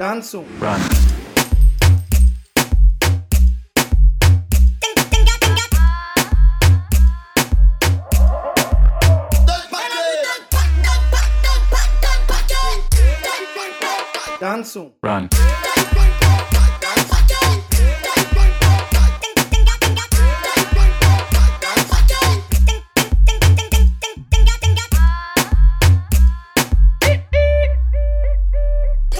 Dancu. Run. Dancu. Run.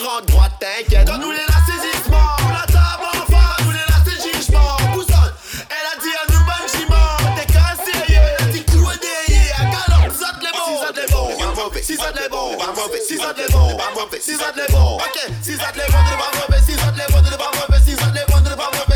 rentre droite, t'inquiète. Donne-nous les la saisissement. On la table en face, nous les la saisissement elle a dit à nous, bonne T'es cassé, t'es couédé, à galop. Si ça te les bons, si ça te les bons, pas mauvais. Si ça te les bons, pas mauvais. Si ça te les bons, pas Si ça te les bons, ok. Si ça te les bons, Si ça te les bons, Si ça te les bons,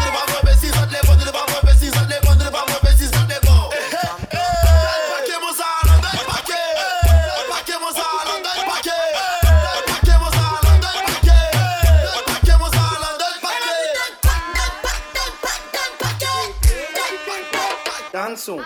ransom.